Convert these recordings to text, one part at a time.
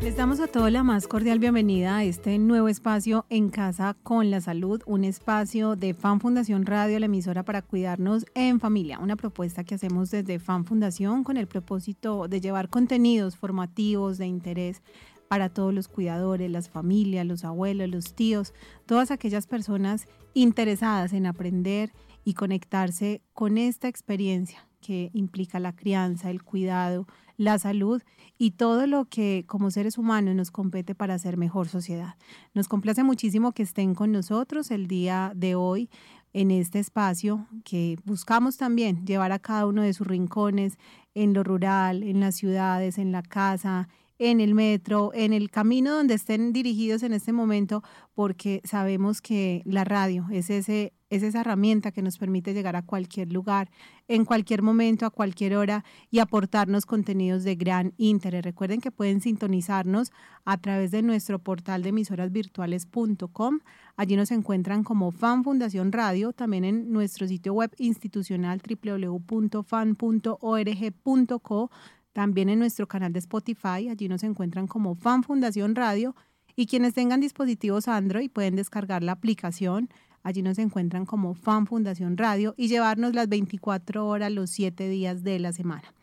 Les damos a todos la más cordial bienvenida a este nuevo espacio En Casa con la Salud, un espacio de Fan Fundación Radio, la emisora para cuidarnos en familia, una propuesta que hacemos desde Fan Fundación con el propósito de llevar contenidos formativos de interés para todos los cuidadores, las familias, los abuelos, los tíos, todas aquellas personas interesadas en aprender y conectarse con esta experiencia que implica la crianza, el cuidado, la salud y todo lo que como seres humanos nos compete para hacer mejor sociedad. Nos complace muchísimo que estén con nosotros el día de hoy en este espacio que buscamos también llevar a cada uno de sus rincones en lo rural, en las ciudades, en la casa, en el metro, en el camino donde estén dirigidos en este momento, porque sabemos que la radio es, ese, es esa herramienta que nos permite llegar a cualquier lugar, en cualquier momento, a cualquier hora y aportarnos contenidos de gran interés. Recuerden que pueden sintonizarnos a través de nuestro portal de emisorasvirtuales.com. Allí nos encuentran como Fan Fundación Radio, también en nuestro sitio web institucional www.fan.org.co también en nuestro canal de Spotify, allí nos encuentran como Fan Fundación Radio y quienes tengan dispositivos Android pueden descargar la aplicación. Allí nos encuentran como Fan Fundación Radio y llevarnos las 24 horas los 7 días de la semana.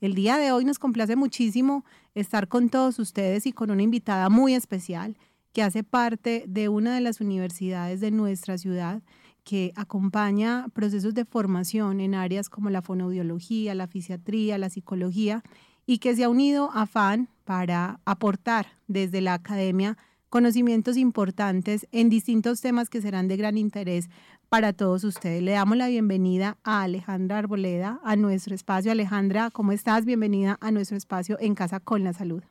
El día de hoy nos complace muchísimo estar con todos ustedes y con una invitada muy especial que hace parte de una de las universidades de nuestra ciudad que acompaña procesos de formación en áreas como la fonoaudiología, la fisiatría, la psicología y que se ha unido a FAN para aportar desde la academia conocimientos importantes en distintos temas que serán de gran interés para todos ustedes. Le damos la bienvenida a Alejandra Arboleda a nuestro espacio. Alejandra, ¿cómo estás? Bienvenida a nuestro espacio En Casa con la Salud.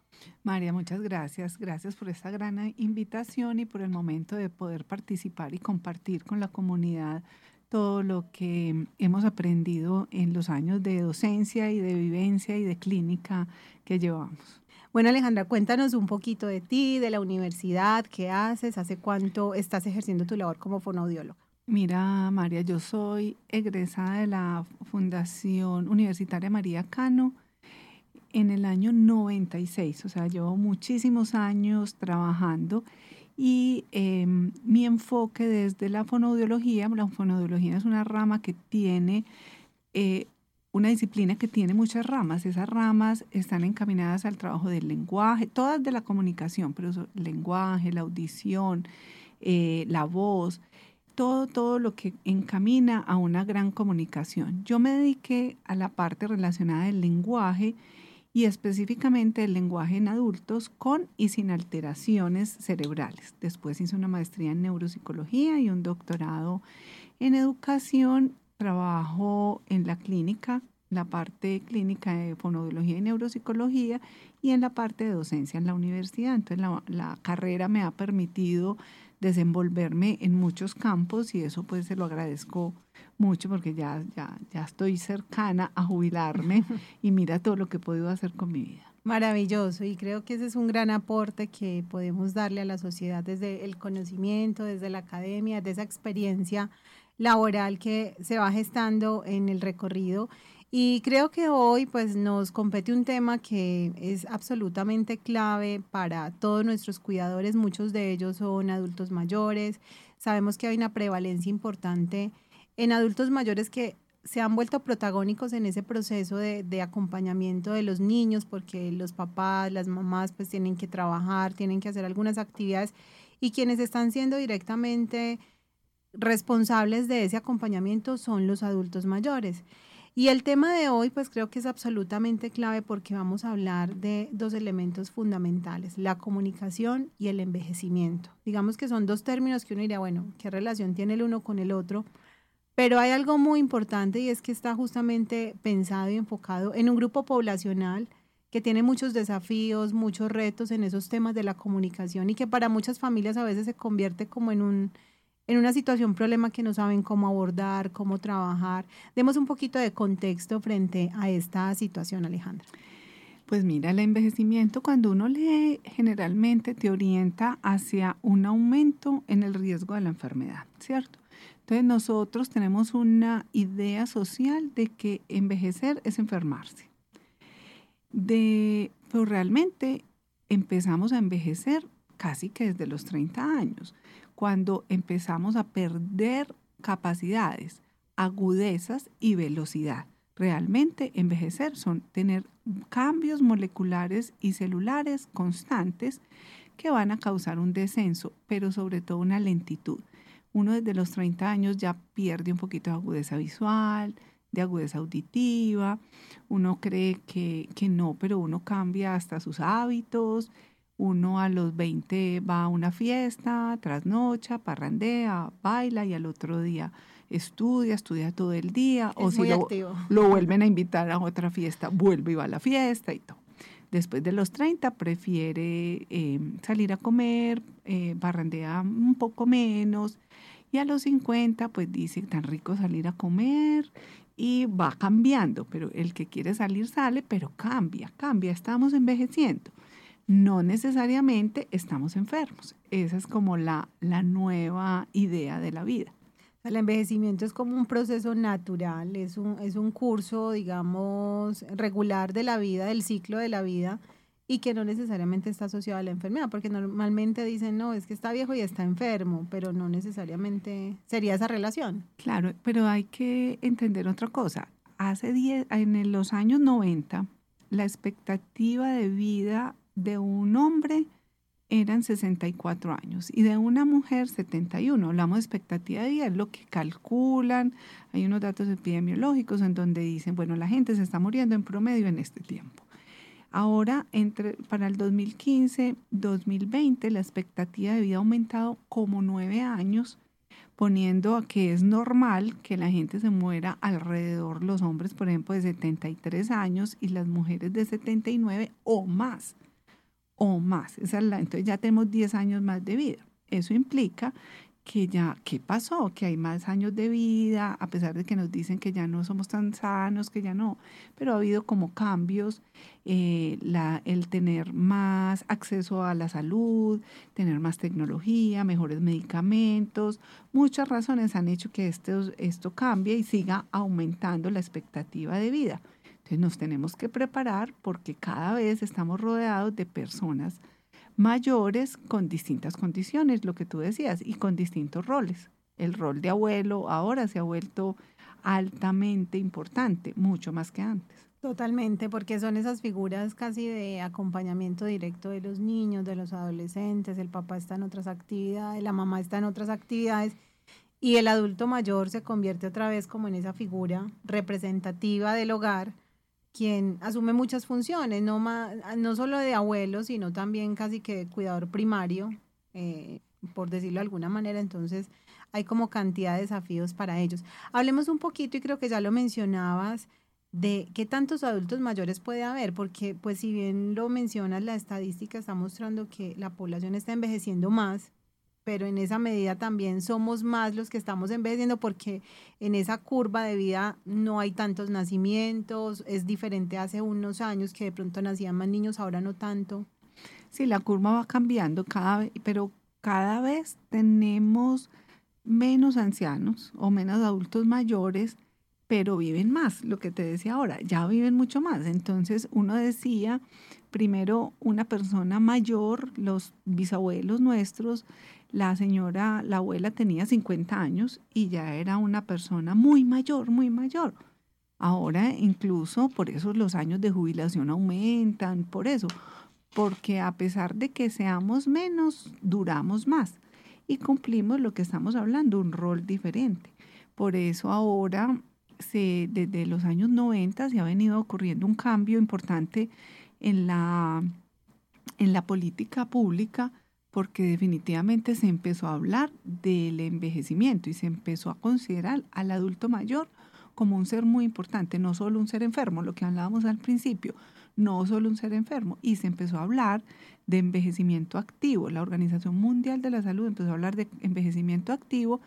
María, muchas gracias. Gracias por esta gran invitación y por el momento de poder participar y compartir con la comunidad todo lo que hemos aprendido en los años de docencia y de vivencia y de clínica que llevamos. Bueno, Alejandra, cuéntanos un poquito de ti, de la universidad, qué haces, hace cuánto estás ejerciendo tu labor como fonoaudióloga. Mira, María, yo soy egresada de la Fundación Universitaria María Cano en el año 96, o sea, llevo muchísimos años trabajando y em, mi enfoque desde la fonoaudiología, la fonoaudiología es una rama que tiene, eh, una disciplina que tiene muchas ramas, esas ramas están encaminadas al trabajo del lenguaje, todas de la comunicación, pero el lenguaje, la audición, eh, la voz, todo, todo lo que encamina a una gran comunicación. Yo me dediqué a la parte relacionada del lenguaje, y específicamente el lenguaje en adultos con y sin alteraciones cerebrales. Después hice una maestría en neuropsicología y un doctorado en educación. Trabajo en la clínica, la parte clínica de fonoaudiología y neuropsicología y en la parte de docencia en la universidad. Entonces la, la carrera me ha permitido desenvolverme en muchos campos y eso pues se lo agradezco mucho porque ya, ya, ya estoy cercana a jubilarme y mira todo lo que he podido hacer con mi vida. Maravilloso y creo que ese es un gran aporte que podemos darle a la sociedad desde el conocimiento, desde la academia, de esa experiencia laboral que se va gestando en el recorrido y creo que hoy pues nos compete un tema que es absolutamente clave para todos nuestros cuidadores, muchos de ellos son adultos mayores, sabemos que hay una prevalencia importante en adultos mayores que se han vuelto protagónicos en ese proceso de, de, acompañamiento de los niños, porque los papás, las mamás, pues tienen que trabajar, tienen que hacer algunas actividades, y quienes están siendo directamente responsables de ese acompañamiento son los adultos mayores. Y el tema de hoy, pues creo que es absolutamente clave porque vamos a hablar de dos elementos fundamentales, la comunicación y el envejecimiento. Digamos que son dos términos que uno diría, bueno, ¿qué relación tiene el uno con el otro? Pero hay algo muy importante y es que está justamente pensado y enfocado en un grupo poblacional que tiene muchos desafíos, muchos retos en esos temas de la comunicación y que para muchas familias a veces se convierte como en un en una situación, problema que no saben cómo abordar, cómo trabajar. Demos un poquito de contexto frente a esta situación, Alejandra. Pues mira, el envejecimiento cuando uno lee generalmente te orienta hacia un aumento en el riesgo de la enfermedad, ¿cierto? Entonces nosotros tenemos una idea social de que envejecer es enfermarse. De, pero realmente empezamos a envejecer casi que desde los 30 años, cuando empezamos a perder capacidades, agudezas y velocidad. Realmente envejecer son tener cambios moleculares y celulares constantes que van a causar un descenso, pero sobre todo una lentitud. Uno desde los 30 años ya pierde un poquito de agudeza visual, de agudeza auditiva, uno cree que, que no, pero uno cambia hasta sus hábitos, uno a los 20 va a una fiesta, trasnocha, parrandea, baila y al otro día estudia, estudia todo el día, o si lo, lo, vuelven a invitar a otra fiesta, vuelve y va a la fiesta y todo. Después de los 30 prefiere eh, salir a comer, eh, barrandea un poco menos, y a los 50 pues dice tan rico salir a comer y va cambiando, pero el que quiere salir sale, pero cambia, cambia, estamos envejeciendo. No necesariamente estamos enfermos. Esa es como la, la nueva idea de la vida. El envejecimiento es como un proceso natural, es un, es un curso, digamos, regular de la vida, del ciclo de la vida, y que no necesariamente está asociado a la enfermedad, porque normalmente dicen, no, es que está viejo y está enfermo, pero no necesariamente sería esa relación. Claro, pero hay que entender otra cosa. Hace 10, en los años 90, la expectativa de vida de un hombre eran 64 años y de una mujer 71. Hablamos de expectativa de vida, es lo que calculan. Hay unos datos epidemiológicos en donde dicen, bueno, la gente se está muriendo en promedio en este tiempo. Ahora, entre, para el 2015-2020, la expectativa de vida ha aumentado como nueve años, poniendo a que es normal que la gente se muera alrededor, los hombres, por ejemplo, de 73 años y las mujeres de 79 o más o más. Entonces ya tenemos 10 años más de vida. Eso implica que ya, ¿qué pasó? Que hay más años de vida, a pesar de que nos dicen que ya no somos tan sanos, que ya no, pero ha habido como cambios, eh, la, el tener más acceso a la salud, tener más tecnología, mejores medicamentos, muchas razones han hecho que esto cambie y siga aumentando la expectativa de vida. Entonces nos tenemos que preparar porque cada vez estamos rodeados de personas mayores con distintas condiciones, lo que tú decías, y con distintos roles. El rol de abuelo ahora se ha vuelto altamente importante, mucho más que antes. Totalmente, porque son esas figuras casi de acompañamiento directo de los niños, de los adolescentes, el papá está en otras actividades, la mamá está en otras actividades y el adulto mayor se convierte otra vez como en esa figura representativa del hogar quien asume muchas funciones, no, no solo de abuelo, sino también casi que de cuidador primario, eh, por decirlo de alguna manera. Entonces, hay como cantidad de desafíos para ellos. Hablemos un poquito, y creo que ya lo mencionabas, de qué tantos adultos mayores puede haber, porque pues si bien lo mencionas, la estadística está mostrando que la población está envejeciendo más, pero en esa medida también somos más los que estamos envejeciendo porque en esa curva de vida no hay tantos nacimientos, es diferente hace unos años que de pronto nacían más niños, ahora no tanto. Sí, la curva va cambiando cada vez, pero cada vez tenemos menos ancianos o menos adultos mayores, pero viven más, lo que te decía ahora, ya viven mucho más. Entonces uno decía, primero una persona mayor, los bisabuelos nuestros, la señora, la abuela tenía 50 años y ya era una persona muy mayor, muy mayor. Ahora incluso por eso los años de jubilación aumentan, por eso, porque a pesar de que seamos menos, duramos más y cumplimos lo que estamos hablando, un rol diferente. Por eso ahora, desde los años 90, se ha venido ocurriendo un cambio importante en la, en la política pública porque definitivamente se empezó a hablar del envejecimiento y se empezó a considerar al adulto mayor como un ser muy importante, no solo un ser enfermo, lo que hablábamos al principio, no solo un ser enfermo, y se empezó a hablar de envejecimiento activo. La Organización Mundial de la Salud empezó a hablar de envejecimiento activo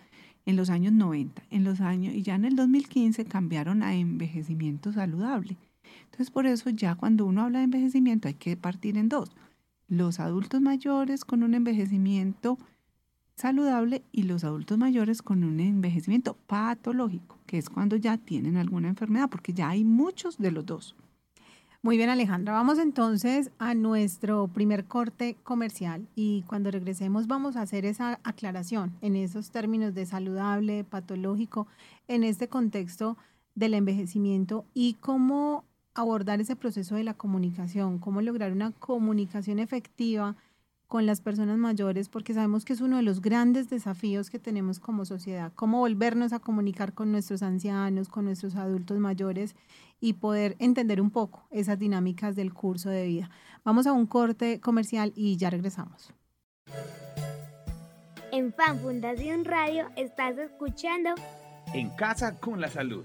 en los años 90, en los años y ya en el 2015 cambiaron a envejecimiento saludable. Entonces, por eso ya cuando uno habla de envejecimiento hay que partir en dos los adultos mayores con un envejecimiento saludable y los adultos mayores con un envejecimiento patológico, que es cuando ya tienen alguna enfermedad, porque ya hay muchos de los dos. Muy bien, Alejandra. Vamos entonces a nuestro primer corte comercial y cuando regresemos vamos a hacer esa aclaración en esos términos de saludable, patológico, en este contexto del envejecimiento y cómo abordar ese proceso de la comunicación, cómo lograr una comunicación efectiva con las personas mayores, porque sabemos que es uno de los grandes desafíos que tenemos como sociedad, cómo volvernos a comunicar con nuestros ancianos, con nuestros adultos mayores y poder entender un poco esas dinámicas del curso de vida. Vamos a un corte comercial y ya regresamos. En Fan Fundación Radio estás escuchando En Casa con la Salud.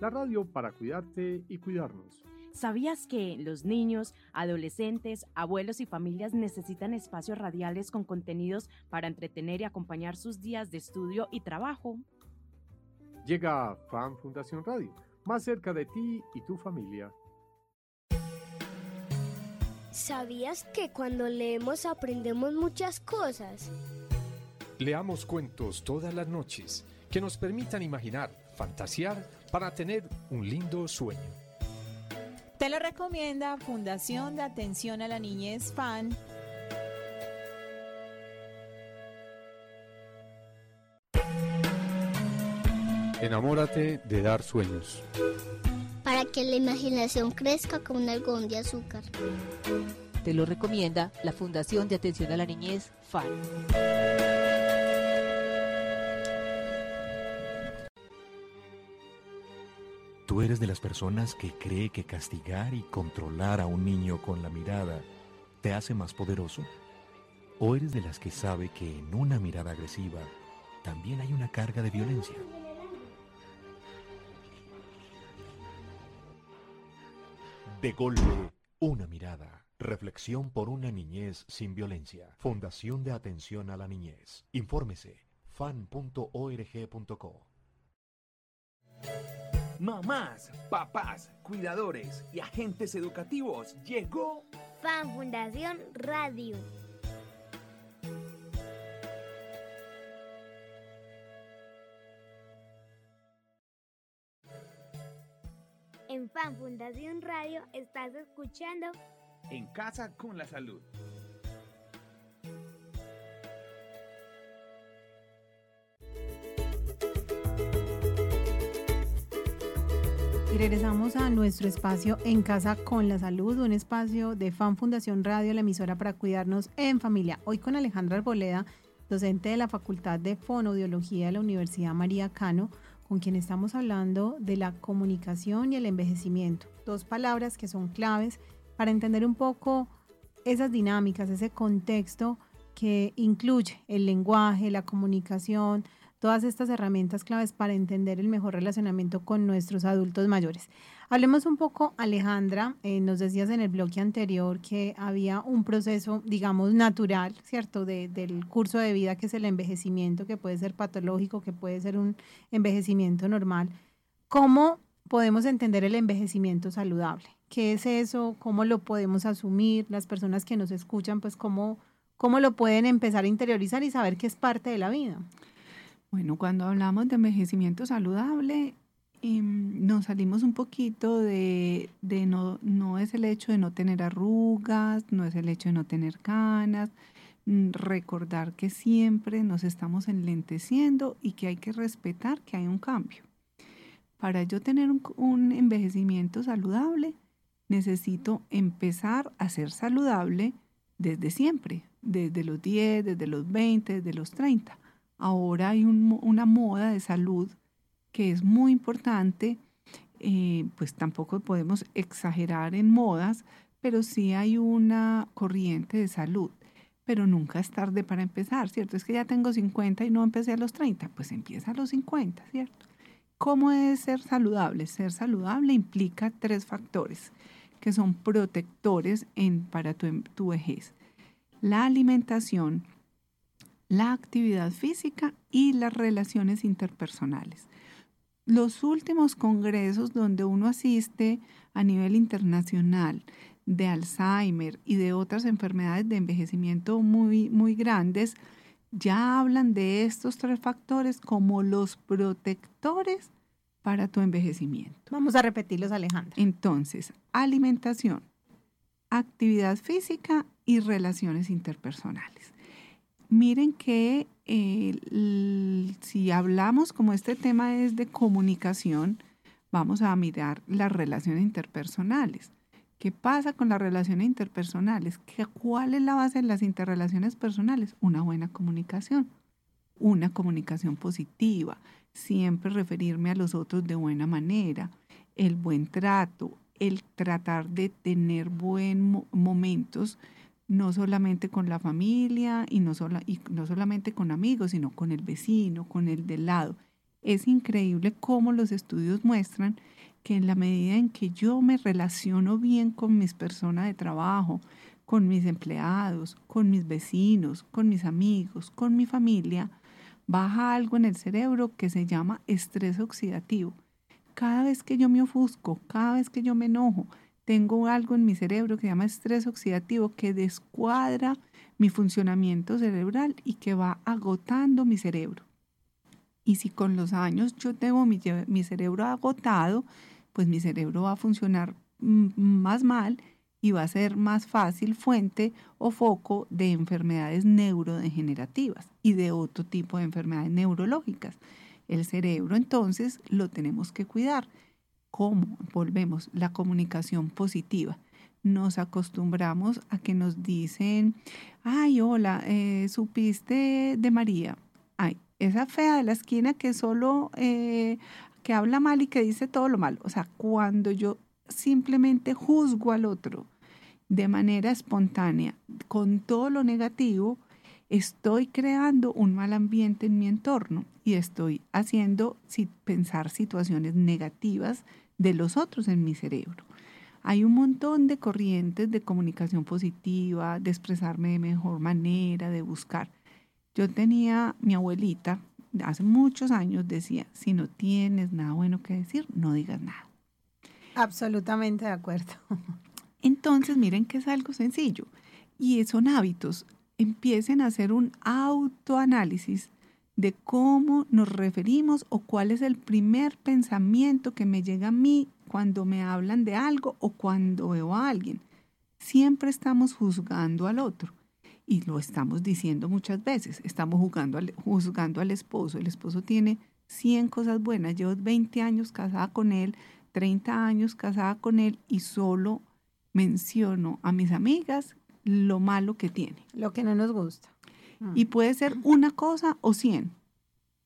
la radio para cuidarte y cuidarnos. ¿Sabías que los niños, adolescentes, abuelos y familias necesitan espacios radiales con contenidos para entretener y acompañar sus días de estudio y trabajo? Llega Fan Fundación Radio, más cerca de ti y tu familia. ¿Sabías que cuando leemos aprendemos muchas cosas? Leamos cuentos todas las noches que nos permitan imaginar, fantasear para tener un lindo sueño. Te lo recomienda Fundación de Atención a la Niñez FAN. Enamórate de dar sueños. Para que la imaginación crezca como un algodón de azúcar. Te lo recomienda la Fundación de Atención a la Niñez FAN. ¿Tú eres de las personas que cree que castigar y controlar a un niño con la mirada te hace más poderoso? ¿O eres de las que sabe que en una mirada agresiva también hay una carga de violencia? De golpe, una mirada. Reflexión por una niñez sin violencia. Fundación de Atención a la Niñez. Infórmese fan.org.co. Mamás, papás, cuidadores y agentes educativos, llegó Fan Fundación Radio. En Fan Fundación Radio estás escuchando En Casa con la Salud. Regresamos a nuestro espacio En Casa con la Salud, un espacio de Fan Fundación Radio, la emisora para cuidarnos en familia. Hoy con Alejandra Arboleda, docente de la Facultad de Fonoaudiología de la Universidad María Cano, con quien estamos hablando de la comunicación y el envejecimiento. Dos palabras que son claves para entender un poco esas dinámicas, ese contexto que incluye el lenguaje, la comunicación, todas estas herramientas claves para entender el mejor relacionamiento con nuestros adultos mayores. Hablemos un poco, Alejandra, eh, nos decías en el bloque anterior que había un proceso, digamos, natural, ¿cierto?, de, del curso de vida que es el envejecimiento, que puede ser patológico, que puede ser un envejecimiento normal. ¿Cómo podemos entender el envejecimiento saludable? ¿Qué es eso? ¿Cómo lo podemos asumir? Las personas que nos escuchan, pues, ¿cómo, cómo lo pueden empezar a interiorizar y saber que es parte de la vida? Bueno, cuando hablamos de envejecimiento saludable, eh, nos salimos un poquito de, de no, no es el hecho de no tener arrugas, no es el hecho de no tener canas, mm, recordar que siempre nos estamos enlenteciendo y que hay que respetar que hay un cambio. Para yo tener un, un envejecimiento saludable, necesito empezar a ser saludable desde siempre, desde los 10, desde los 20, desde los 30 ahora hay un, una moda de salud que es muy importante, eh, pues tampoco podemos exagerar en modas, pero sí hay una corriente de salud. Pero nunca es tarde para empezar, ¿cierto? Es que ya tengo 50 y no empecé a los 30, pues empieza a los 50, ¿cierto? ¿Cómo es ser saludable? Ser saludable implica tres factores que son protectores en, para tu, tu vejez. La alimentación, la actividad física y las relaciones interpersonales. Los últimos congresos donde uno asiste a nivel internacional de Alzheimer y de otras enfermedades de envejecimiento muy, muy grandes, ya hablan de estos tres factores como los protectores para tu envejecimiento. Vamos a repetirlos, Alejandra. Entonces, alimentación, actividad física y relaciones interpersonales. Miren que si hablamos, como este tema es de comunicación, vamos a mirar las relaciones interpersonales. ¿Qué pasa con las relaciones interpersonales? ¿Cuál es la base de las interrelaciones personales? Una buena comunicación, una comunicación positiva, siempre referirme a los otros de buena manera, el buen trato, el tratar de tener buenos momentos, no solamente con la familia y no, y no solamente con amigos, sino con el vecino, con el del lado. Es increíble cómo los estudios muestran que en la medida en que yo me relaciono bien con mis personas de trabajo, con mis empleados, con mis vecinos, con mis amigos, con mi familia, baja algo en el cerebro que se llama estrés oxidativo. Cada vez que yo me ofusco, cada vez que yo me enojo, tengo algo en mi cerebro que se llama estrés oxidativo que descuadra mi funcionamiento cerebral y que va agotando mi cerebro. Y si con los años yo tengo mi, mi cerebro agotado, pues mi cerebro va a funcionar más mal y va a ser más fácil fuente o foco de enfermedades neurodegenerativas y de otro tipo de enfermedades neurológicas. El cerebro entonces lo tenemos que cuidar. ¿Cómo? Volvemos, la comunicación positiva. Nos acostumbramos a que nos dicen, ay, hola, eh, ¿supiste de María? Ay, esa fea de la esquina que solo, eh, que habla mal y que dice todo lo malo. O sea, cuando yo simplemente juzgo al otro, de manera espontánea con todo lo negativo, estoy creando un mal ambiente en mi entorno y estoy haciendo pensar situaciones negativas de los otros en mi cerebro. Hay un montón de corrientes de comunicación positiva, de expresarme de mejor manera, de buscar. Yo tenía mi abuelita, hace muchos años decía, si no tienes nada bueno que decir, no digas nada. Absolutamente de acuerdo. Entonces, miren que es algo sencillo y son hábitos. Empiecen a hacer un autoanálisis de cómo nos referimos o cuál es el primer pensamiento que me llega a mí cuando me hablan de algo o cuando veo a alguien. Siempre estamos juzgando al otro y lo estamos diciendo muchas veces. Estamos juzgando al, esposo. El esposo tiene 100 cosas buenas. Llevo 20 años casada con él, 30 años casada con él y solo menciono a mis amigas lo malo que tiene. Lo que no nos gusta. Y puede ser una cosa o cien.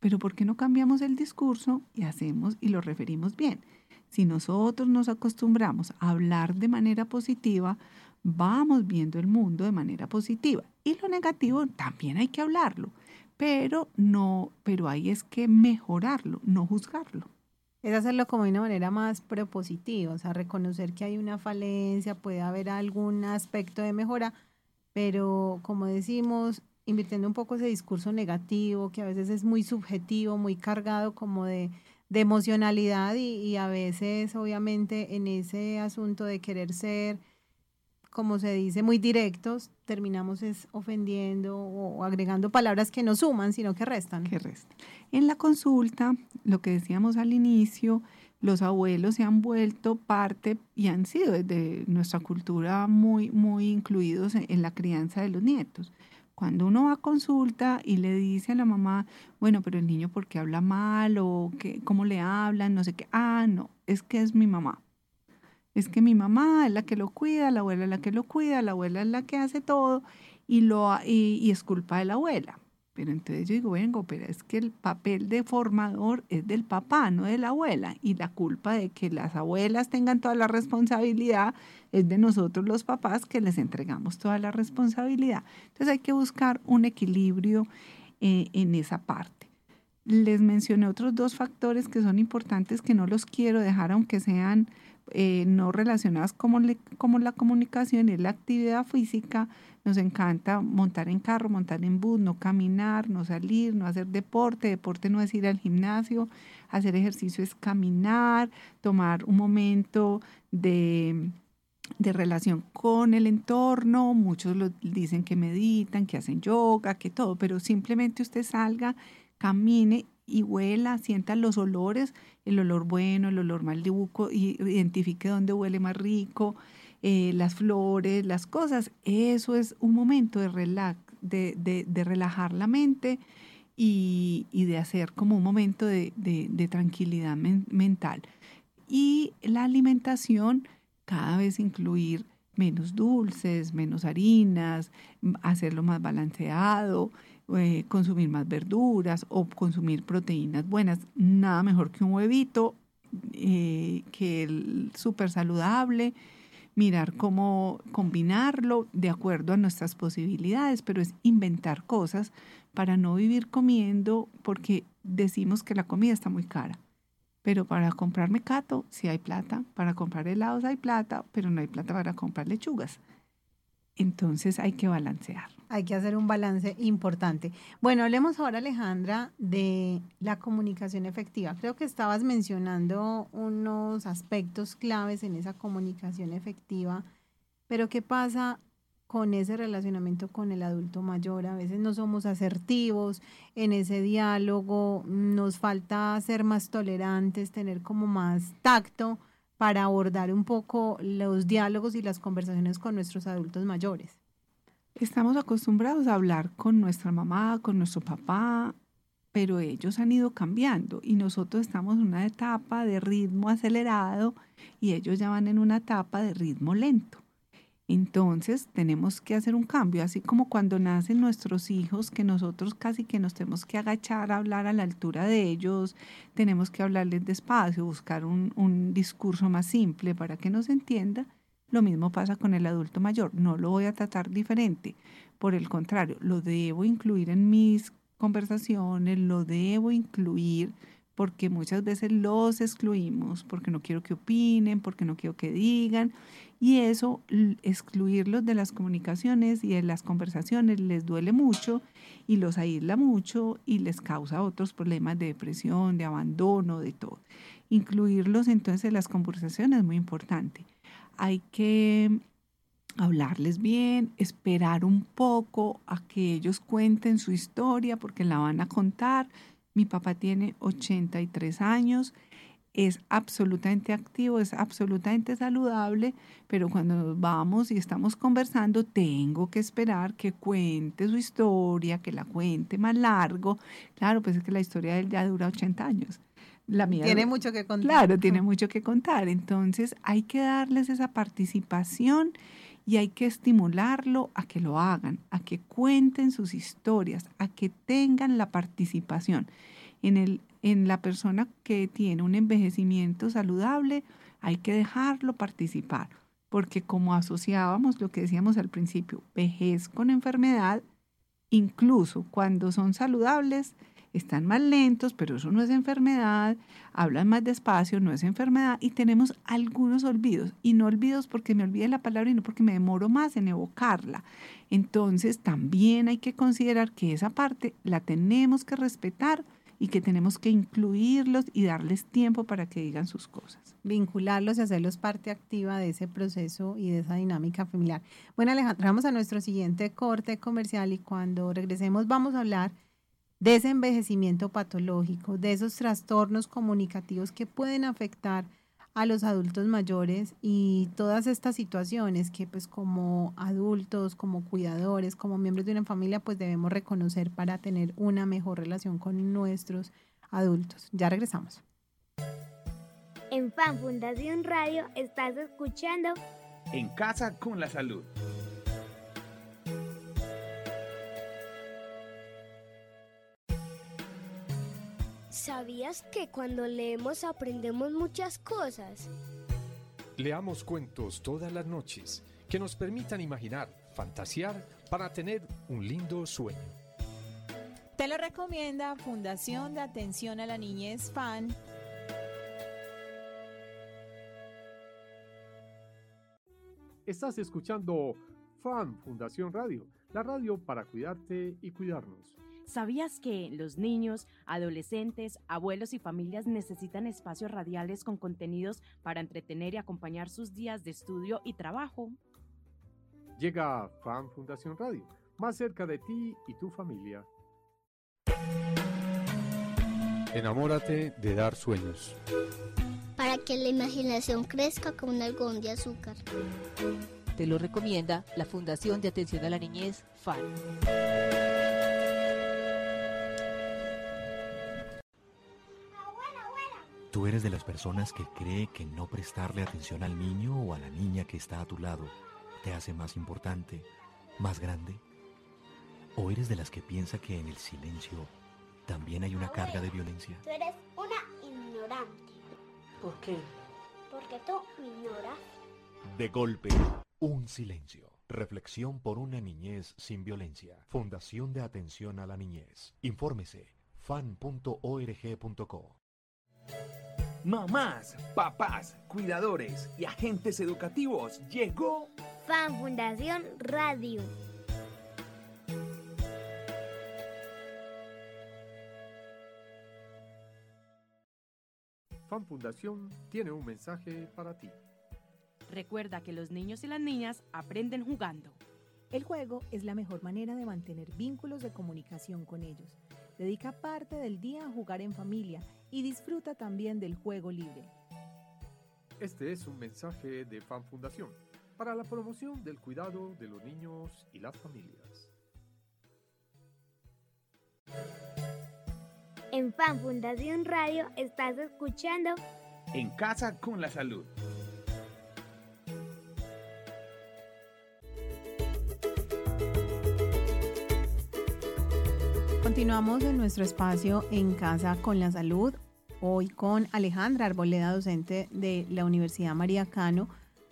Pero ¿por qué no cambiamos el discurso y hacemos y lo referimos bien? Si nosotros nos acostumbramos a hablar de manera positiva, vamos viendo el mundo de manera positiva. Y lo negativo también hay que hablarlo, pero no, pero ahí es que mejorarlo, no juzgarlo es hacerlo como de una manera más propositiva, o sea, reconocer que hay una falencia, puede haber algún aspecto de mejora, pero como decimos, invirtiendo un poco ese discurso negativo, que a veces es muy subjetivo, muy cargado como de, de emocionalidad y, a veces obviamente en ese asunto de querer ser como se dice, muy directos, terminamos es ofendiendo o agregando palabras que no suman, sino que restan. Que restan. En la consulta, lo que decíamos al inicio, los abuelos se han vuelto parte y han sido desde nuestra cultura muy, muy incluidos en, la crianza de los nietos. Cuando uno va a consulta y le dice a la mamá, bueno, pero el niño por qué habla mal o que, cómo le hablan, no sé qué, ah, no, es que es mi mamá. Es que mi mamá es la que lo cuida, la abuela es la que lo cuida, la abuela es la que hace todo y, lo, y, es culpa de la abuela. Pero entonces yo digo, vengo, pero es que el papel de formador es del papá, no de la abuela. Y la culpa de que las abuelas tengan toda la responsabilidad es de nosotros los papás que les entregamos toda la responsabilidad. Entonces hay que buscar un equilibrio eh, en esa parte. les mencioné otros dos factores que son importantes que no los quiero dejar, aunque sean eh, no relacionadas como, como la comunicación y la actividad física. Nos encanta montar en carro, montar en bus, no caminar, no salir, no hacer deporte. Deporte no es ir al gimnasio, hacer ejercicio es caminar, tomar un momento de de relación con el entorno, muchos lo dicen que meditan, que hacen yoga, que todo, pero simplemente usted salga, camine y huela, sienta los olores, el olor bueno, el olor maluco, y identifique dónde huele más rico, eh, las flores, las cosas. Eso es un momento de, relax, de, de, relajar la mente y, y, de hacer como un momento de, tranquilidad mental. Y la alimentación, cada vez incluir menos dulces, menos harinas, hacerlo más balanceado, eh, consumir más verduras o consumir proteínas buenas. Nada mejor que un huevito, eh, que el súper saludable, mirar cómo combinarlo de acuerdo a nuestras posibilidades, pero es inventar cosas para no vivir comiendo porque decimos que la comida está muy cara. Pero para comprar mecato sí hay plata, para comprar helados hay plata, pero no hay plata para comprar lechugas. Entonces hay que balancear. Hay que hacer un balance importante. Bueno, hablemos ahora, Alejandra, de la comunicación efectiva. Creo que estabas mencionando unos aspectos claves en esa comunicación efectiva, pero ¿qué pasa con ese relacionamiento con el adulto mayor. A veces no somos asertivos en ese diálogo, nos falta ser más tolerantes, tener como más tacto para abordar un poco los diálogos y las conversaciones con nuestros adultos mayores. Estamos acostumbrados a hablar con nuestra mamá, con nuestro papá, pero ellos han ido cambiando y nosotros estamos en una etapa de ritmo acelerado y ellos ya van en una etapa de ritmo lento. Entonces tenemos que hacer un cambio, así como cuando nacen nuestros hijos, que nosotros casi que nos tenemos que agachar a hablar a la altura de ellos, tenemos que hablarles despacio, buscar un, un discurso más simple para que nos entienda. Lo mismo pasa con el adulto mayor, no lo voy a tratar diferente, por el contrario, lo debo incluir en mis conversaciones, lo debo incluir porque muchas veces los excluimos, porque no quiero que opinen, porque no quiero que digan, y eso, excluirlos de las comunicaciones y de las conversaciones les duele mucho y los aísla mucho y les causa otros problemas de depresión, de abandono, de todo. Incluirlos entonces en las conversaciones es muy importante. Hay que hablarles bien, esperar un poco a que ellos cuenten su historia porque la van a contar. Mi papá tiene 83 años es absolutamente activo, es absolutamente saludable, pero cuando nos vamos y estamos conversando, tengo que esperar que cuente su historia, que la cuente más largo. Claro, pues es que la historia de él ya dura 80 años. La mía tiene mucho que contar. Claro, tiene mucho que contar. Entonces hay que darles esa participación y hay que estimularlo a que lo hagan, a que cuenten sus historias, a que tengan la participación. En el en la persona que tiene un envejecimiento saludable, hay que dejarlo participar, porque como asociábamos lo que decíamos al principio, vejez con enfermedad, incluso cuando son saludables, están más lentos, pero eso no es enfermedad, hablan más despacio, no es enfermedad, y tenemos algunos olvidos, y no olvidos porque me olvide la palabra y no porque me demoro más en evocarla. Entonces también hay que considerar que esa parte la tenemos que respetar y que tenemos que incluirlos y darles tiempo para que digan sus cosas. Vincularlos y hacerlos parte activa de ese proceso y de esa dinámica familiar. Bueno, Alejandra, vamos a nuestro siguiente corte comercial y cuando regresemos vamos a hablar de ese envejecimiento patológico, de esos trastornos comunicativos que pueden afectar a los adultos mayores y todas estas situaciones que pues como adultos, como cuidadores, como miembros de una familia pues debemos reconocer para tener una mejor relación con nuestros adultos. Ya regresamos. En Fan Fundación Radio estás escuchando En Casa con la Salud. ¿Sabías que cuando leemos aprendemos muchas cosas? Leamos cuentos todas las noches que nos permitan imaginar, fantasear para tener un lindo sueño. Te lo recomienda Fundación de Atención a la Niñez FAN. Estás escuchando FAN Fundación Radio, la radio para cuidarte y cuidarnos. ¿Sabías que los niños, adolescentes, abuelos y familias necesitan espacios radiales con contenidos para entretener y acompañar sus días de estudio y trabajo? Llega FAN Fundación Radio, más cerca de ti y tu familia. Enamórate de dar sueños. Para que la imaginación crezca como un algodón de azúcar. Te lo recomienda la Fundación de Atención a la Niñez, FAN. Tú eres de las personas que cree que no prestarle atención al niño o a la niña que está a tu lado te hace más importante, más grande. ¿O eres de las que piensa que en el silencio también hay una carga de violencia? Tú eres una ignorante. ¿Por qué? Porque tú me ignoras. De golpe, un silencio. Reflexión por una niñez sin violencia. Fundación de Atención a la Niñez. Infórmese fan.org.co. Mamás, papás, cuidadores y agentes educativos, llegó Fan Fundación Radio. Fan Fundación tiene un mensaje para ti. Recuerda que los niños y las niñas aprenden jugando. El juego es la mejor manera de mantener vínculos de comunicación con ellos. Dedica parte del día a jugar en familia y disfruta también del juego libre. Este es un mensaje de Fan Fundación para la promoción del cuidado de los niños y las familias. En Fan Fundación Radio estás escuchando En Casa con la Salud. Continuamos en nuestro espacio En Casa con la Salud, hoy con Alejandra Arboleda, docente de la Universidad María Cano,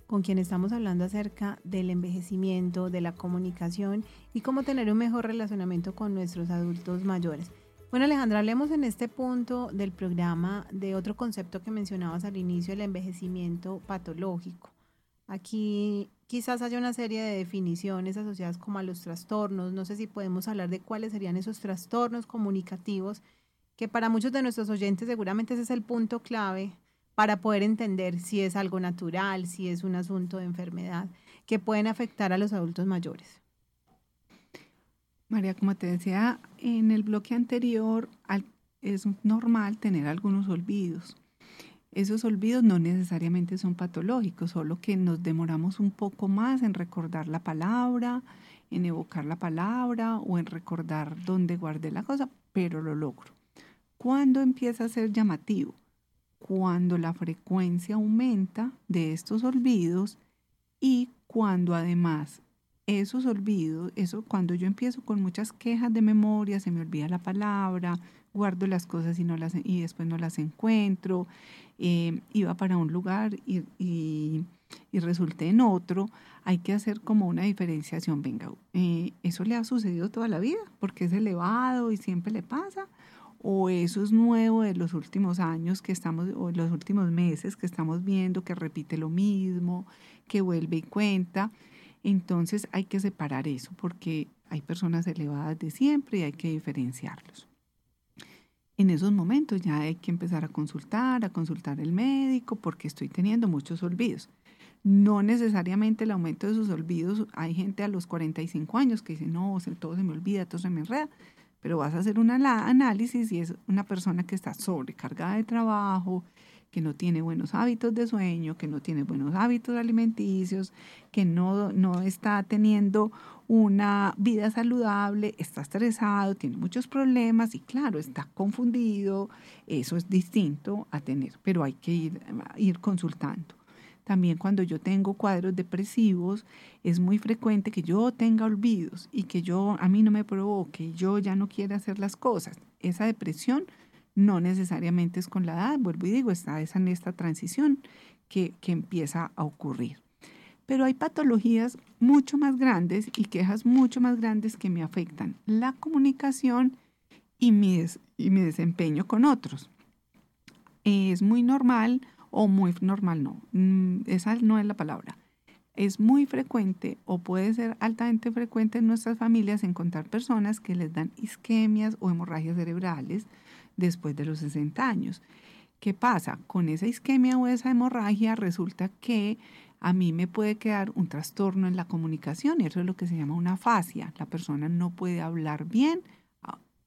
con quien estamos hablando acerca del envejecimiento, de la comunicación y cómo tener un mejor relacionamiento con nuestros adultos mayores. Bueno, Alejandra, hablemos en este punto del programa de otro concepto que mencionabas al inicio, el envejecimiento patológico. Aquí quizás haya una serie de definiciones asociadas como a los trastornos. No sé si podemos hablar de cuáles serían esos trastornos comunicativos, que para muchos de nuestros oyentes seguramente ese es el punto clave para poder entender si es algo natural, si es un asunto de enfermedad, que pueden afectar a los adultos mayores. María, como te decía en el bloque anterior, es normal tener algunos olvidos. Esos olvidos no necesariamente son patológicos, solo que nos demoramos un poco más en recordar la palabra, en evocar la palabra o en recordar dónde guardé la cosa, pero lo logro. ¿Cuándo empieza a ser llamativo? Cuando la frecuencia aumenta de estos olvidos y cuando además esos olvidos, eso cuando yo empiezo con muchas quejas de memoria, se me olvida la palabra, guardo las cosas y, no las, y después no las encuentro, eh, iba para un lugar y, y, resulté en otro, hay que hacer como una diferenciación. Venga, eh, ¿eso le ha sucedido toda la vida? Porque es elevado y siempre le pasa. ¿O eso es nuevo de los últimos años que estamos, o los últimos meses que estamos viendo que repite lo mismo, que vuelve y cuenta? Entonces hay que separar eso porque hay personas elevadas de siempre y hay que diferenciarlos en esos momentos ya hay que empezar a consultar, a consultar el médico, porque estoy teniendo muchos olvidos. No necesariamente el aumento de sus olvidos, hay gente a los 45 años que dice, no, todo se me olvida, todo se me enreda, pero vas a hacer un análisis y es una persona que está sobrecargada de trabajo, que no tiene buenos hábitos de sueño, que no tiene buenos hábitos alimenticios, que no, no está teniendo una vida saludable, está estresado, tiene muchos problemas y claro, está confundido, eso es distinto a tener, pero hay que ir, ir consultando. También cuando yo tengo cuadros depresivos, es muy frecuente que yo tenga olvidos y que yo a mí no me provoque, yo ya no quiera hacer las cosas. Esa depresión no necesariamente es con la edad, vuelvo y digo, está esa en esta transición que, que empieza a ocurrir. Pero hay patologías mucho más grandes y quejas mucho más grandes que me afectan la comunicación y mi, y mi desempeño con otros. Es muy normal o muy normal, no, mm, esa no es la palabra. Es muy frecuente o puede ser altamente frecuente en nuestras familias encontrar personas que les dan isquemias o hemorragias cerebrales después de los 60 años. ¿Qué pasa? Con esa isquemia o esa hemorragia resulta que a mí me puede quedar un trastorno en la comunicación y eso es lo que se llama una fascia. La persona no puede hablar bien,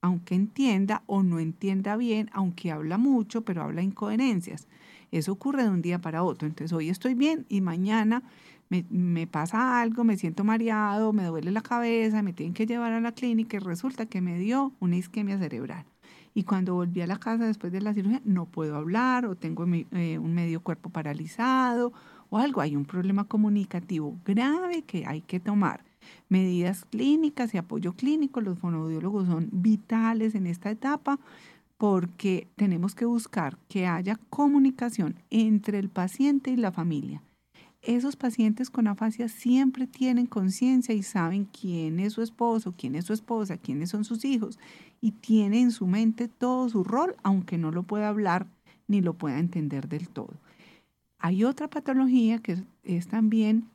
aunque entienda o no entienda bien, aunque habla mucho, pero habla incoherencias. Eso ocurre de un día para otro. Entonces hoy estoy bien y mañana me, me, pasa algo, me siento mareado, me duele la cabeza, me tienen que llevar a la clínica y resulta que me dio una isquemia cerebral y cuando volví a la casa después de la cirugía no puedo hablar o tengo eh, un medio cuerpo paralizado o algo. Hay un problema comunicativo grave que hay que tomar. Medidas clínicas y apoyo clínico, los fonoaudiólogos son vitales en esta etapa porque tenemos que buscar que haya comunicación entre el paciente y la familia. Esos pacientes con afasia siempre tienen conciencia y saben quién es su esposo, quién es su esposa, quiénes son sus hijos y tiene en su mente todo su rol, aunque no lo pueda hablar ni lo pueda entender del todo. Hay otra patología que es también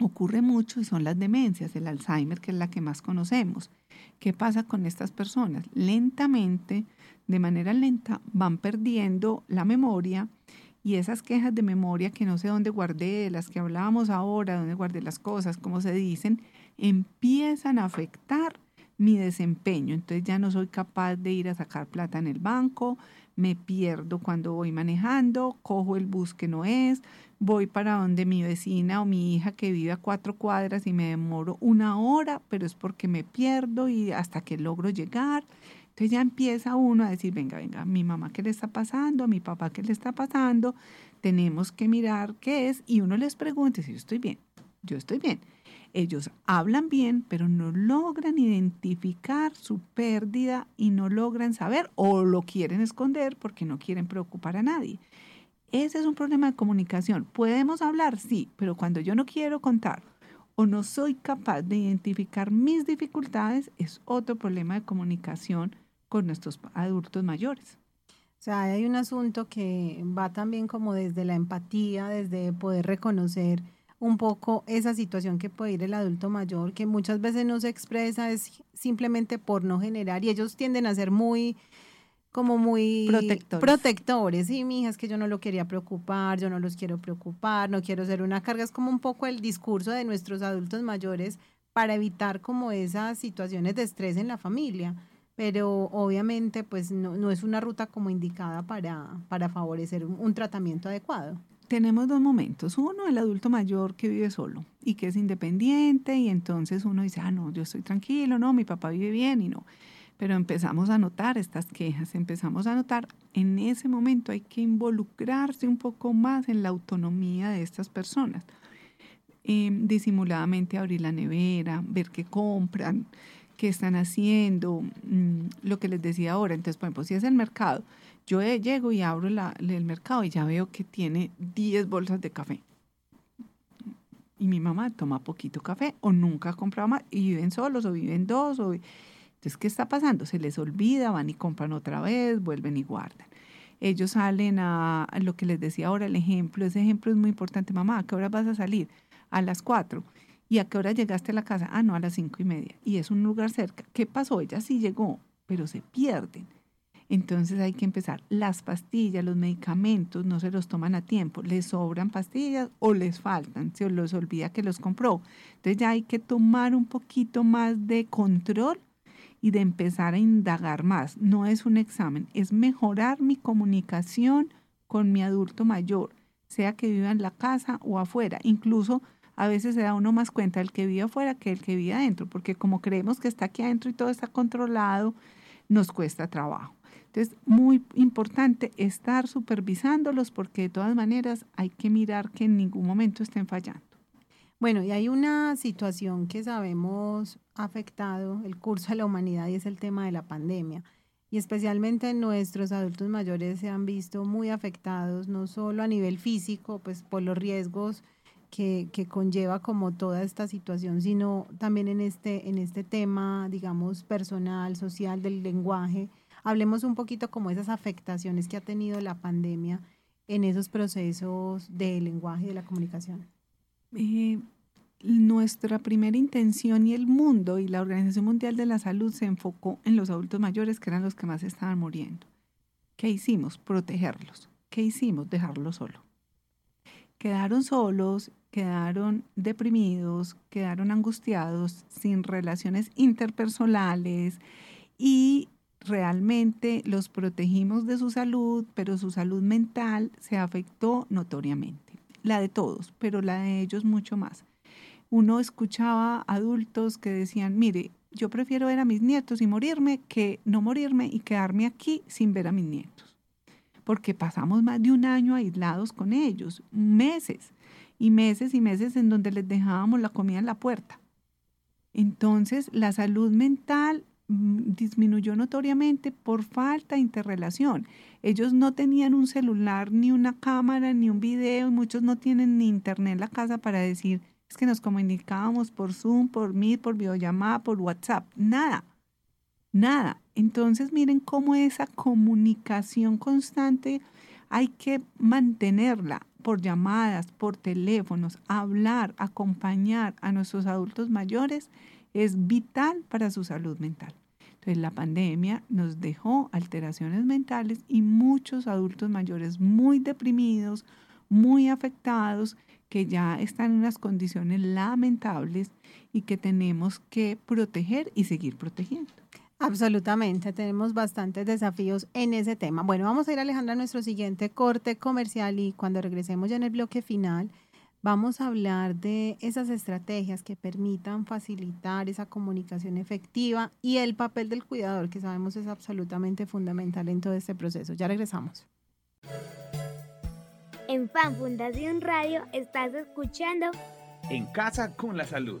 ocurre mucho y son las demencias, el Alzheimer, que es la que más conocemos. ¿Qué pasa con estas personas? Lentamente, de manera lenta, van perdiendo la memoria y esas quejas de memoria que no sé dónde guardé, las que hablábamos ahora, dónde guardé las cosas, como se dicen, empiezan a afectar mi desempeño. Entonces ya no soy capaz de ir a sacar plata en el banco, me pierdo cuando voy manejando, cojo el bus que no es, voy para donde mi vecina o mi hija que vive a cuatro cuadras y me demoro una hora, pero es porque me pierdo y hasta que logro llegar. Entonces ya empieza uno a decir, venga, venga, mi mamá qué le está pasando, mi papá qué le está pasando, tenemos que mirar qué es y uno les pregunta si yo estoy bien, yo estoy bien ellos hablan bien, pero no logran identificar su pérdida y no logran saber o lo quieren esconder porque no quieren preocupar a nadie. Ese es un problema de comunicación. Podemos hablar, sí, pero cuando yo no quiero contar o no soy capaz de identificar mis dificultades, es otro problema de comunicación con nuestros adultos mayores. O sea, hay un asunto que va también como desde la empatía, desde poder reconocer un poco esa situación que puede ir el adulto mayor, que muchas veces no se expresa, es simplemente por no generar, y ellos tienden a ser muy, como muy protectores. protectores. Sí, mi hija, es que yo no lo quería preocupar, yo no los quiero preocupar, no quiero ser una carga. Es como un poco el discurso de nuestros adultos mayores para evitar como esas situaciones de estrés en la familia. Pero obviamente, pues no, no es una ruta como indicada para, para favorecer un tratamiento adecuado tenemos dos momentos. Uno, el adulto mayor que vive solo y que es independiente y entonces uno dice, ah, no, yo estoy tranquilo, no, mi papá vive bien y no. Pero empezamos a notar estas quejas, empezamos a notar, en ese momento hay que involucrarse un poco más en la autonomía de estas personas. Em, disimuladamente abrir la nevera, ver qué compran, qué están haciendo, mm, lo que les decía ahora. Entonces, por ejemplo, si es el mercado, yo llego y abro el mercado y ya veo que tiene 10 bolsas de café. Y mi mamá toma poquito café o nunca ha comprado más y viven solos o viven dos. O... Entonces, ¿qué está pasando? Se les olvida, van y compran otra vez, vuelven y guardan. Ellos salen a, lo que les decía ahora, el ejemplo. Ese ejemplo es muy importante. Mamá, ¿a qué hora vas a salir? A las 4. ¿Y a qué hora llegaste a la casa? Ah, no, a las cinco y media. Y es un lugar cerca. ¿Qué pasó? Ella sí llegó, pero se pierden. Entonces hay que empezar. Las pastillas, los medicamentos no se los toman a tiempo. Les sobran pastillas o les faltan. Se los olvida que los compró. Entonces ya hay que tomar un poquito más de control y de empezar a indagar más. No es un examen, es mejorar mi comunicación con mi adulto mayor, sea que viva en la casa o afuera. Incluso a veces se da uno más cuenta el que vive afuera que el que vive adentro, porque como creemos que está aquí adentro y todo está controlado, nos cuesta trabajo. Entonces, muy importante estar supervisándolos porque de todas maneras hay que mirar que en ningún momento estén fallando. Bueno, y hay una situación que sabemos ha afectado el curso de la humanidad y es el tema de la pandemia. Y especialmente nuestros adultos mayores se han visto muy afectados, no solo a nivel físico, pues por los riesgos que, conlleva como toda esta situación, sino también en este, en este tema, digamos, personal, social, del lenguaje. Hablemos un poquito como esas afectaciones que ha tenido la pandemia en esos procesos de lenguaje y de la comunicación. Eh, nuestra primera intención y el mundo y la Organización Mundial de la Salud se enfocó en los adultos mayores, que eran los que más estaban muriendo. ¿Qué hicimos? Protegerlos. ¿Qué hicimos? Dejarlos solos. Quedaron solos, quedaron deprimidos, quedaron angustiados, sin relaciones interpersonales y realmente los protegimos de su salud, pero su salud mental se afectó notoriamente. La de todos, pero la de ellos mucho más uno escuchaba adultos que decían, mire, yo prefiero ver a mis nietos y morirme que no morirme y quedarme aquí sin ver a mis nietos. Porque pasamos más de un año aislados con ellos, meses y meses y meses en donde les dejábamos la comida en la puerta. Entonces, la salud mental mm, disminuyó notoriamente por falta de interrelación. Ellos no tenían un celular, ni una cámara, ni un video, y muchos no tienen ni internet en la casa para decir, es que nos comunicábamos por Zoom, por Meet, por videollamada, por WhatsApp. Nada, nada. Entonces miren cómo esa comunicación constante hay que mantenerla por llamadas, por teléfonos, hablar, acompañar a nuestros adultos mayores es vital para su salud mental. Entonces la pandemia nos dejó alteraciones mentales y muchos adultos mayores muy deprimidos, muy afectados que ya están en unas condiciones lamentables y que tenemos que proteger y seguir protegiendo. Absolutamente, tenemos bastantes desafíos en ese tema. Bueno, vamos a ir Alejandra a nuestro siguiente corte comercial y cuando regresemos ya en el bloque final, vamos a hablar de esas estrategias que permitan facilitar esa comunicación efectiva y el papel del cuidador, que sabemos es absolutamente fundamental en todo este proceso. Ya regresamos. En Fan Fundación Radio estás escuchando En Casa con la Salud.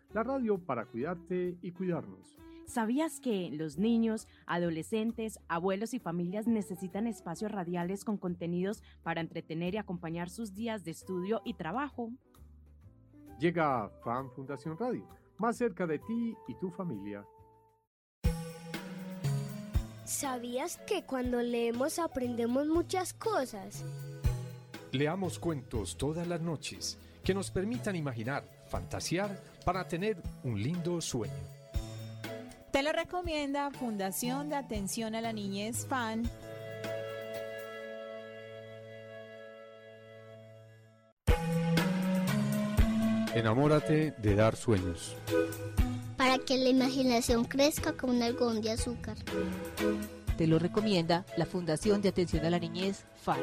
la radio para cuidarte y cuidarnos. ¿Sabías que los niños, adolescentes, abuelos y familias necesitan espacios radiales con contenidos para entretener y acompañar sus días de estudio y trabajo? Llega FAN Fundación Radio, más cerca de ti y tu familia. ¿Sabías que cuando leemos aprendemos muchas cosas? Leamos cuentos todas las noches que nos permitan imaginar, fantasear para tener un lindo sueño. Te lo recomienda Fundación de Atención a la Niñez FAN. Enamórate de dar sueños para que la imaginación crezca como un algodón de azúcar. Te lo recomienda la Fundación de Atención a la Niñez, FAN.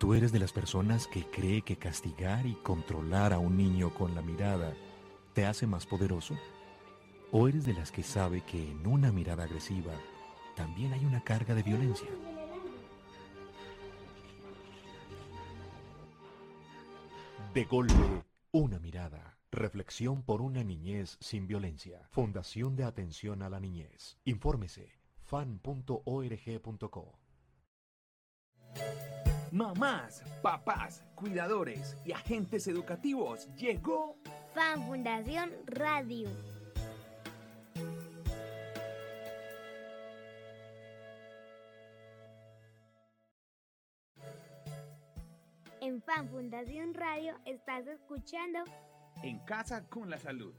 ¿Tú eres de las personas que cree que castigar y controlar a un niño con la mirada te hace más poderoso? ¿O eres de las que sabe que en una mirada agresiva también hay una carga de violencia? De golpe, una mirada. Reflexión por una niñez sin violencia. Fundación de Atención a la Niñez. Infórmese fan.org.co. Mamás, papás, cuidadores y agentes educativos, llegó Fan Fundación Radio. En Fan Fundación Radio estás escuchando En Casa con la Salud.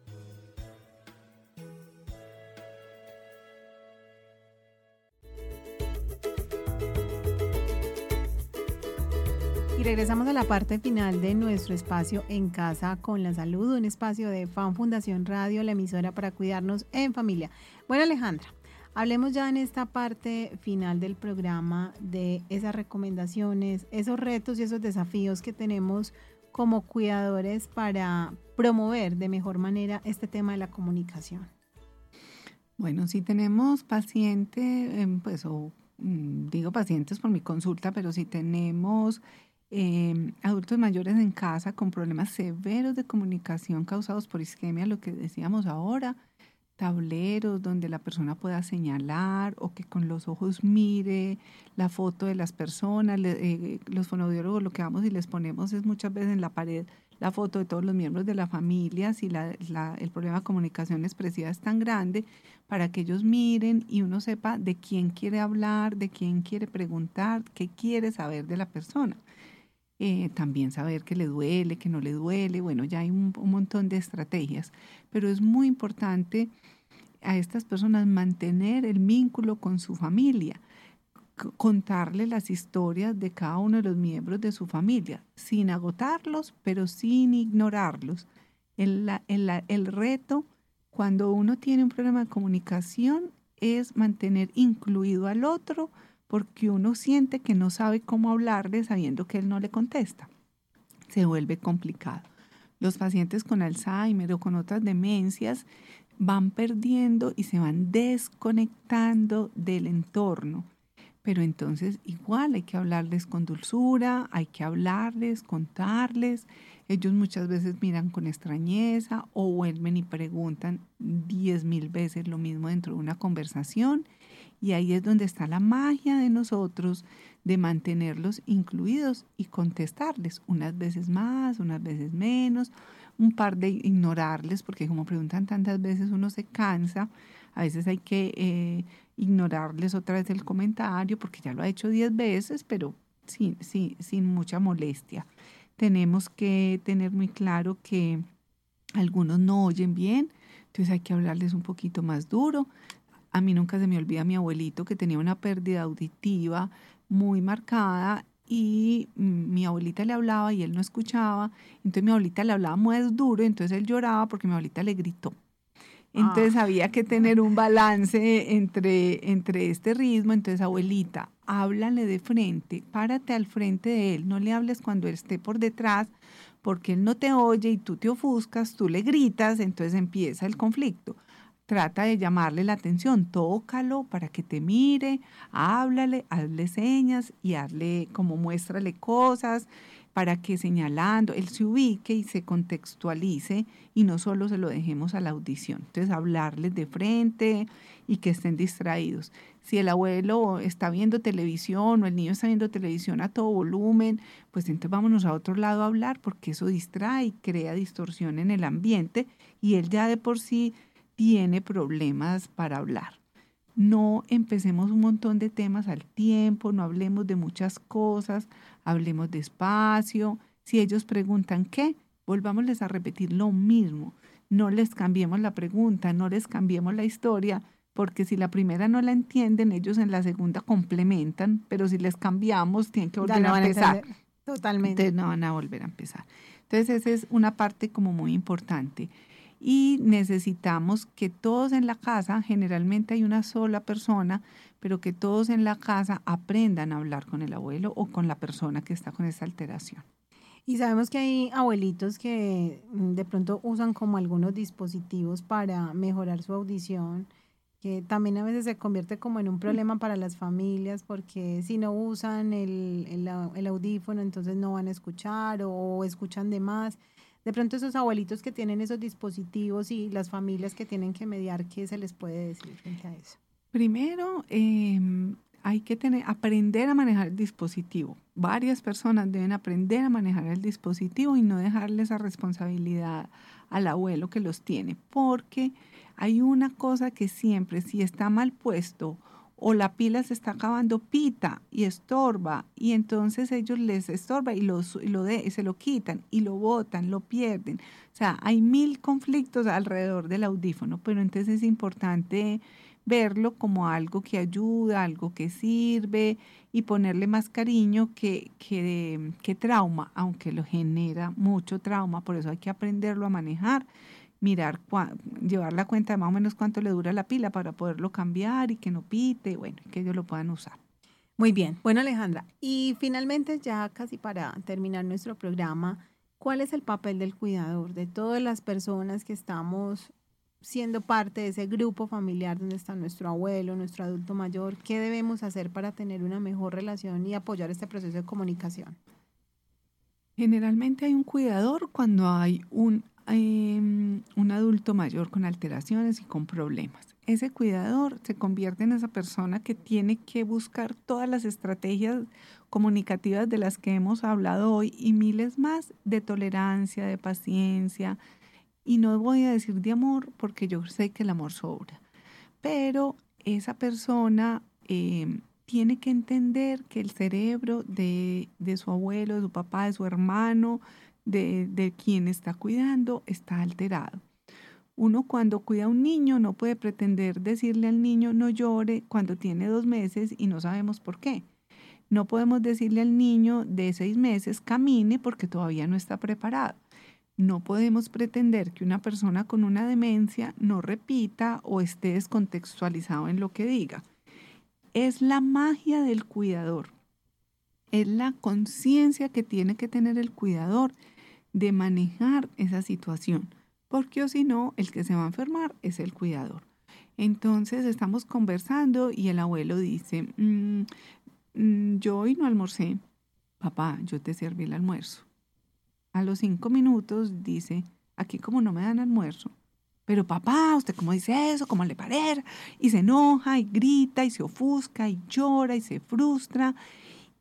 Y regresamos a la parte final de nuestro espacio En Casa con la Salud, un espacio de Fan Fundación Radio, la emisora para cuidarnos en familia. Bueno, Alejandra, hablemos ya en esta parte final del programa de esas recomendaciones, esos retos y esos desafíos que tenemos como cuidadores para promover de mejor manera este tema de la comunicación. Bueno, si tenemos pacientes, em, pues, o mm, digo pacientes por mi consulta, pero si tenemos Em, adultos mayores en casa con problemas severos de comunicación causados por isquemia, lo que decíamos ahora, tableros donde la persona pueda señalar o que con los ojos mire la foto de las personas. Eh, los fonoaudiólogos lo que vamos y les ponemos es muchas veces en la pared la foto de todos los miembros de la familia, si el problema de comunicación expresiva es tan grande, para que ellos miren y uno sepa de quién quiere hablar, de quién quiere preguntar, qué quiere saber de la persona. Eh, también saber que le duele, que no le duele, bueno, ya hay un, montón de estrategias, pero es muy importante a estas personas mantener el vínculo con su familia, contarle las historias de cada uno de los miembros de su familia, sin agotarlos, pero sin ignorarlos. El, el reto cuando uno tiene un problema de comunicación es mantener incluido al otro, porque uno siente que no sabe cómo hablarle sabiendo que él no le contesta. Se vuelve complicado. Los pacientes con Alzheimer o con otras demencias van perdiendo y se van desconectando del entorno. Pero entonces igual hay que hablarles con dulzura, hay que hablarles, contarles. Ellos muchas veces miran con extrañeza o vuelven y preguntan diez mil veces lo mismo dentro de una conversación y ahí es donde está la magia de nosotros de mantenerlos incluidos y contestarles, unas veces más, unas veces menos, un par de ignorarles, porque como preguntan tantas veces uno se cansa, a veces hay que eh, ignorarles otra vez el comentario, porque ya lo ha hecho diez veces, pero sin, sin, sin mucha molestia. Tenemos que tener muy claro que algunos no oyen bien, entonces hay que hablarles un poquito más duro, a mí nunca se me olvida mi abuelito que tenía una pérdida auditiva muy marcada y mi abuelita le hablaba y él no escuchaba. Entonces mi abuelita le hablaba muy duro, entonces él lloraba porque mi abuelita le gritó. Entonces ah. había que tener un balance entre, entre este ritmo. Entonces, abuelita, háblale de frente, párate al frente de él, no le hables cuando él esté por detrás, porque él no te oye y tú te ofuscas, tú le gritas, entonces empieza el conflicto trata de llamarle la atención, tócalo para que te mire, háblale, hazle señas y hazle como muéstrale cosas para que señalando él se ubique y se contextualice y no solo se lo dejemos a la audición. Entonces hablarles de frente y que estén distraídos. Si el abuelo está viendo televisión o el niño está viendo televisión a todo volumen, pues entonces vámonos a otro lado a hablar porque eso distrae y crea distorsión en el ambiente y él ya de por sí tiene problemas para hablar. No empecemos un montón de temas al tiempo, no hablemos de muchas cosas, hablemos despacio. Si ellos preguntan qué, volvámosles a repetir lo mismo. No les cambiemos la pregunta, no les cambiemos la historia, porque si la primera no la entienden, ellos en la segunda complementan, pero si les cambiamos, tienen que volver a empezar. Totalmente. no van a volver a empezar. Entonces, esa es una parte como muy importante y necesitamos que todos en la casa, generalmente hay una sola persona, pero que todos en la casa aprendan a hablar con el abuelo o con la persona que está con esa alteración. Y sabemos que hay abuelitos que mm, de pronto usan como algunos dispositivos para mejorar su audición, que también a veces se convierte como en un problema para las familias porque si no usan el, el, el audífono entonces no van a escuchar o escuchan de más de pronto esos abuelitos que tienen esos dispositivos y las familias que tienen que mediar, ¿qué se les puede decir frente a eso? Primero, em, hay que tener, aprender a manejar el dispositivo. Varias personas deben aprender a manejar el dispositivo y no dejarle esa responsabilidad al abuelo que los tiene, porque hay una cosa que siempre, si está mal puesto o la pila se está acabando, pita y estorba, y entonces ellos les estorba y, lo, de, se lo quitan y lo botan, lo pierden. O sea, hay mil conflictos alrededor del audífono, pero entonces es importante verlo como algo que ayuda, algo que sirve y ponerle más cariño que, que, que trauma, aunque lo genera mucho trauma, por eso hay que aprenderlo a manejar mirar, llevar la cuenta de más o menos cuánto le dura la pila para poderlo cambiar y que no pite, bueno, que ellos lo puedan usar. Muy bien, bueno Alejandra, y finalmente ya casi para terminar nuestro programa, ¿cuál es el papel del cuidador, de todas las personas que estamos siendo parte de ese grupo familiar donde está nuestro abuelo, nuestro adulto mayor? ¿Qué debemos hacer para tener una mejor relación y apoyar este proceso de comunicación? Generalmente hay un cuidador cuando hay un Em, un adulto mayor con alteraciones y con problemas. Ese cuidador se convierte en esa persona que tiene que buscar todas las estrategias comunicativas de las que hemos hablado hoy y miles más de tolerancia, de paciencia. Y no voy a decir de amor porque yo sé que el amor sobra. Pero esa persona em, tiene que entender que el cerebro de, de su abuelo, de su papá, de su hermano, de, quien está cuidando está alterado. Uno cuando cuida a un niño no puede pretender decirle al niño no llore cuando tiene dos meses y no sabemos por qué. No podemos decirle al niño de seis meses camine porque todavía no está preparado. No podemos pretender que una persona con una demencia no repita o esté descontextualizado en lo que diga. Es la magia del cuidador. Es la conciencia que tiene que tener el cuidador de manejar esa situación, porque o si no, el que se va a enfermar es el cuidador. Entonces estamos conversando y el abuelo dice, mm, mm, yo hoy no almorcé, papá, yo te serví el almuerzo. A los cinco minutos dice, aquí como no me dan almuerzo, pero papá, ¿usted cómo dice eso? ¿Cómo le parece? Y se enoja y grita y se ofusca y llora y se frustra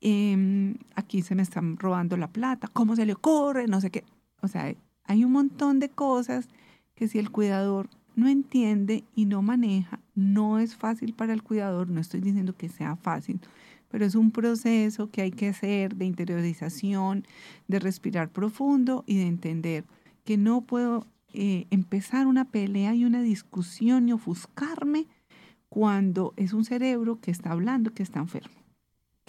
Em, aquí se me están robando la plata, ¿cómo se le ocurre? No sé qué. O sea, hay un montón de cosas que si el cuidador no entiende y no maneja, no es fácil para el cuidador, no estoy diciendo que sea fácil, pero es un proceso que hay que hacer de interiorización, de respirar profundo y de entender que no puedo eh, empezar una pelea y una discusión y ofuscarme cuando es un cerebro que está hablando, que está enfermo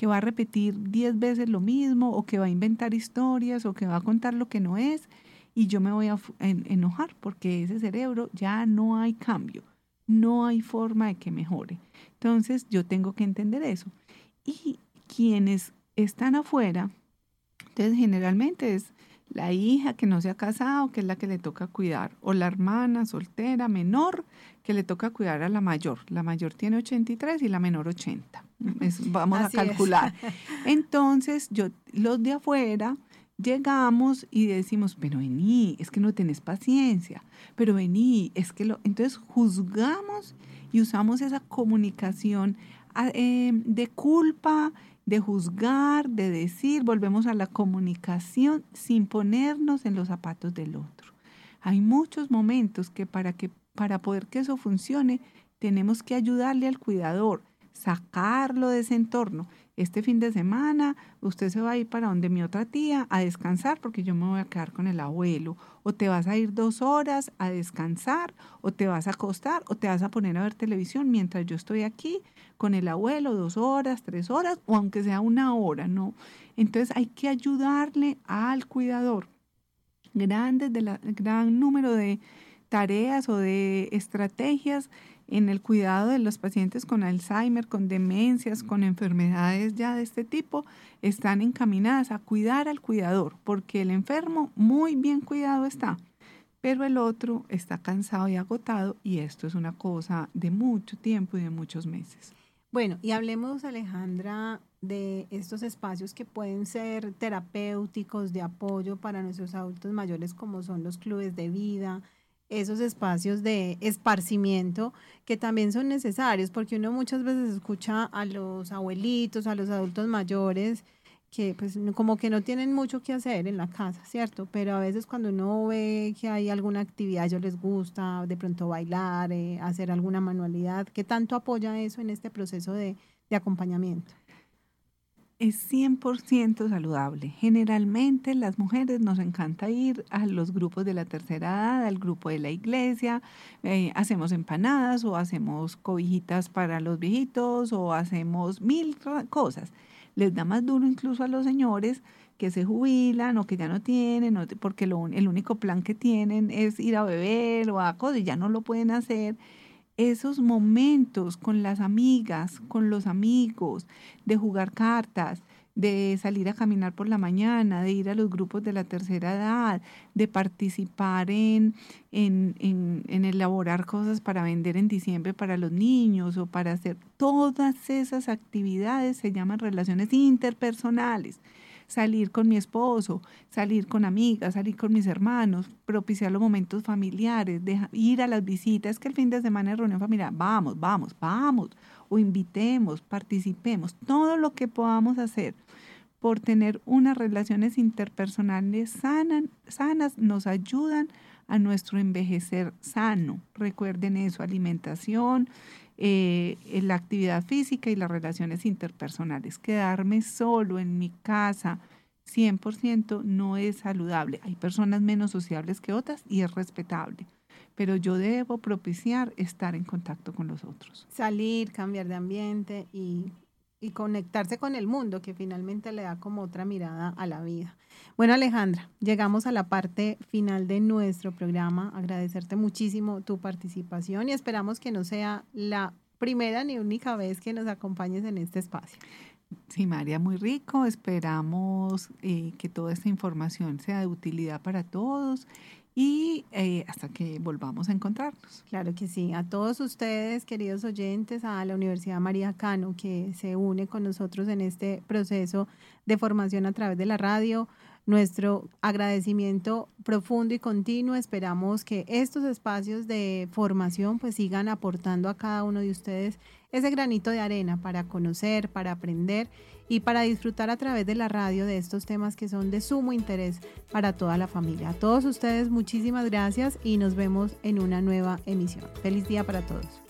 que va a repetir diez veces lo mismo o que va a inventar historias o que va a contar lo que no es y yo me voy a enojar porque ese cerebro ya no hay cambio, no hay forma de que mejore. Entonces yo tengo que entender eso. Y quienes están afuera, entonces generalmente es la hija que no se ha casado, que es la que le toca cuidar, o la hermana soltera menor que le toca cuidar a la mayor. La mayor tiene 83 y la menor 80. Vamos a calcular. Entonces, yo, los de afuera, llegamos y decimos, pero vení, es que no tenés paciencia, pero vení, es que lo... Entonces juzgamos y usamos esa comunicación ah, em, de culpa, de juzgar, de decir, volvemos a la comunicación sin ponernos en los zapatos del otro. Hay muchos momentos que para, que para poder que eso funcione, tenemos que ayudarle al cuidador, sacarlo de ese entorno. Este fin de semana usted se va a ir para donde mi otra tía a descansar porque yo me voy a quedar con el abuelo. O te vas a ir dos horas a descansar, o te vas a acostar, o te vas a poner a ver televisión mientras yo estoy aquí con el abuelo dos horas, tres horas, o aunque sea una hora, ¿no? Entonces hay que ayudarle al cuidador. Grandes de la, gran número de tareas o de estrategias en el cuidado de los pacientes con Alzheimer, con demencias, con enfermedades ya de este tipo, están encaminadas a cuidar al cuidador, porque el enfermo muy bien cuidado está, pero el otro está cansado y agotado y esto es una cosa de mucho tiempo y de muchos meses. Bueno, y hablemos, Alejandra, de estos espacios que pueden ser terapéuticos, de apoyo para nuestros adultos mayores, como son los clubes de vida, esos espacios de esparcimiento que también son necesarios, porque uno muchas veces escucha a los abuelitos, a los adultos mayores, que pues como que no tienen mucho que hacer en la casa, ¿cierto? Pero a veces cuando uno ve que hay alguna actividad, ellos les gusta de pronto bailar, eh, hacer alguna manualidad, ¿qué tanto apoya eso en este proceso de, de acompañamiento? Es 100% saludable. Generalmente las mujeres nos encanta ir a los grupos de la tercera edad, al grupo de la iglesia, eh, hacemos empanadas o hacemos cobijitas para los viejitos o hacemos mil cosas. Les da más duro incluso a los señores que se jubilan o que ya no tienen, porque lo, el único plan que tienen es ir a beber o a cosas y ya no lo pueden hacer esos momentos con las amigas, con los amigos, de jugar cartas, de salir a caminar por la mañana, de ir a los grupos de la tercera edad, de participar en, en, en, elaborar cosas para vender en diciembre para los niños o para hacer todas esas actividades se llaman relaciones interpersonales salir con mi esposo, salir con amigas, salir con mis hermanos, propiciar los momentos familiares, ir a las visitas, que el fin de semana es reunión familiar, vamos, vamos, vamos, o invitemos, participemos, todo lo que podamos hacer por tener unas relaciones interpersonales sanas, sanas nos ayudan a nuestro envejecer sano. Recuerden eso, alimentación, eh, la actividad física y las relaciones interpersonales. Quedarme solo en mi casa 100% no es saludable. Hay personas menos sociables que otras y es respetable. Pero yo debo propiciar estar en contacto con los otros. Salir, cambiar de ambiente y y conectarse con el mundo, que finalmente le da como otra mirada a la vida. Bueno, Alejandra, llegamos a la parte final de nuestro programa. Agradecerte muchísimo tu participación y esperamos que no sea la primera ni única vez que nos acompañes en este espacio. Sí, María, muy rico. Esperamos eh, que toda esta información sea de utilidad para todos y eh, hasta que volvamos a encontrarnos. Claro que sí. A todos ustedes, queridos oyentes, a la Universidad María Cano, que se une con nosotros en este proceso de formación a través de la radio, nuestro agradecimiento profundo y continuo. Esperamos que estos espacios de formación pues sigan aportando a cada uno de ustedes ese granito de arena para conocer, para aprender y para disfrutar a través de la radio de estos temas que son de sumo interés para toda la familia. A todos ustedes muchísimas gracias y nos vemos en una nueva emisión. Feliz día para todos.